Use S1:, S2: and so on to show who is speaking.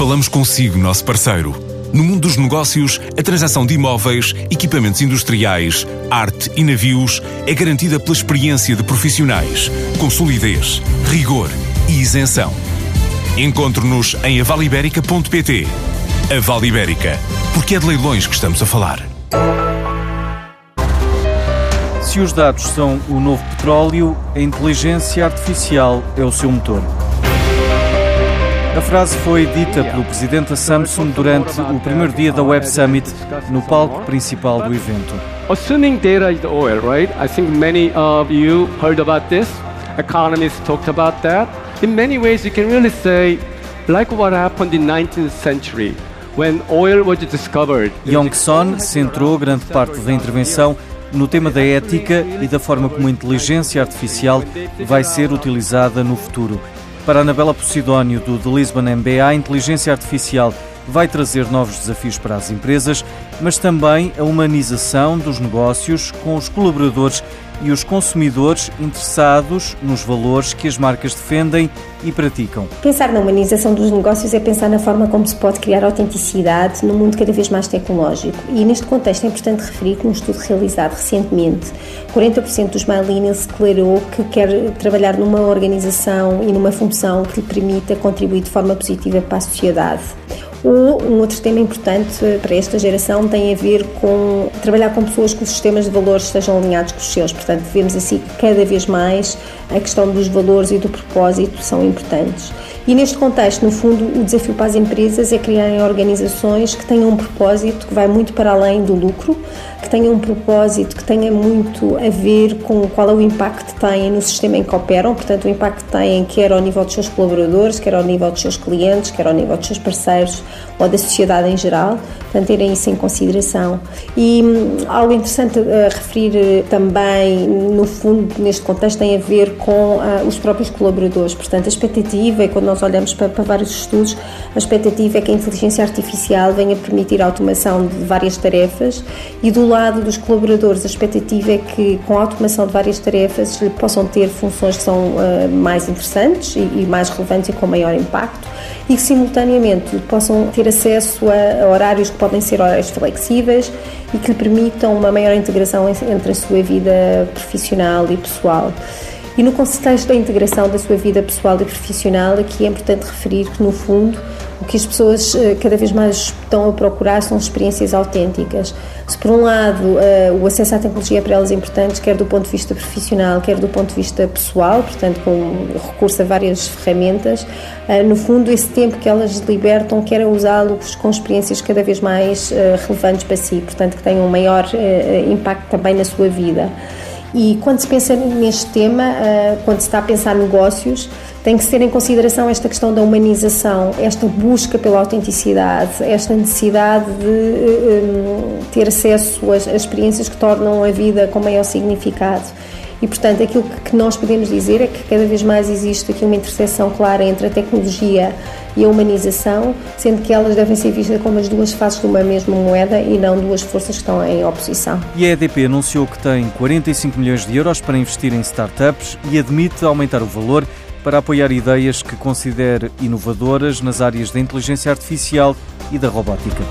S1: Falamos consigo, nosso parceiro. No mundo dos negócios, a transação de imóveis, equipamentos industriais, arte e navios é garantida pela experiência de profissionais, com solidez, rigor e isenção. Encontre-nos em avaliberica.pt. A Vale Ibérica, porque é de leilões que estamos a falar.
S2: Se os dados são o novo petróleo, a inteligência artificial é o seu motor. A frase foi dita pelo presidente da Samsung durante o primeiro dia da Web Summit, no palco principal do evento.
S3: Assuming data is oil, right? I think many of you heard about this. Economists talked about that. In many ways, you can really say, like what happened in 19th century, when oil was discovered.
S2: Yong Son centrou grande parte da intervenção no tema da ética e da forma como a inteligência artificial vai ser utilizada no futuro. Para Anabela Posidónio, do The Lisbon MBA, a inteligência artificial vai trazer novos desafios para as empresas, mas também a humanização dos negócios com os colaboradores e os consumidores interessados nos valores que as marcas defendem e praticam.
S4: Pensar na humanização dos negócios é pensar na forma como se pode criar autenticidade num mundo cada vez mais tecnológico. E neste contexto é importante referir que num estudo realizado recentemente, 40% dos millennials declarou que quer trabalhar numa organização e numa função que lhe permita contribuir de forma positiva para a sociedade. Um outro tema importante para esta geração tem a ver com trabalhar com pessoas que os sistemas de valores estejam alinhados com os seus. Portanto, vemos assim que cada vez mais a questão dos valores e do propósito são importantes. E neste contexto, no fundo, o desafio para as empresas é criarem organizações que tenham um propósito que vai muito para além do lucro, que tenham um propósito que tenha muito a ver com qual é o impacto que têm no sistema em que operam, portanto, o impacto que têm quer ao nível dos seus colaboradores, quer ao nível dos seus clientes, quer ao nível dos seus parceiros ou da sociedade em geral, portanto, terem isso em consideração. E hum, algo interessante a referir eh, também, no fundo, neste contexto, tem a ver com uh, os próprios colaboradores, portanto, a expectativa, e quando nós olhamos para, para vários estudos, a expectativa é que a inteligência artificial venha permitir a automação de várias tarefas e do lado dos colaboradores, a expectativa é que com a automação de várias tarefas possam ter funções que são uh, mais interessantes e, e mais relevantes e com maior impacto e que simultaneamente possam ter acesso a horários que podem ser horários flexíveis e que lhe permitam uma maior integração entre a sua vida profissional e pessoal. E no contexto da integração da sua vida pessoal e profissional, aqui é importante referir que, no fundo, o que as pessoas eh, cada vez mais estão a procurar são experiências autênticas. Se, por um lado, eh, o acesso à tecnologia é para elas importante, quer do ponto de vista profissional, quer do ponto de vista pessoal, portanto, com recurso a várias ferramentas, eh, no fundo, esse tempo que elas libertam, querem usá-los com experiências cada vez mais relevantes para si, portanto, que tenham um maior impacto também na sua vida. E quando se pensa neste tema, quando se está a pensar negócios, tem que se ter em consideração esta questão da humanização, esta busca pela autenticidade, esta necessidade de um, eh, ter acesso às, às experiências que tornam a vida com maior significado. E, portanto, aquilo que nós podemos dizer é que cada vez mais existe aqui uma interseção clara entre a tecnologia e a humanização, sendo que elas devem ser vistas como as duas faces de uma mesma moeda e não duas forças que estão em oposição.
S2: E a EDP anunciou que tem 45 milhões de euros para investir em startups e admite aumentar o valor para apoiar ideias que considere inovadoras nas áreas da inteligência artificial e da robótica.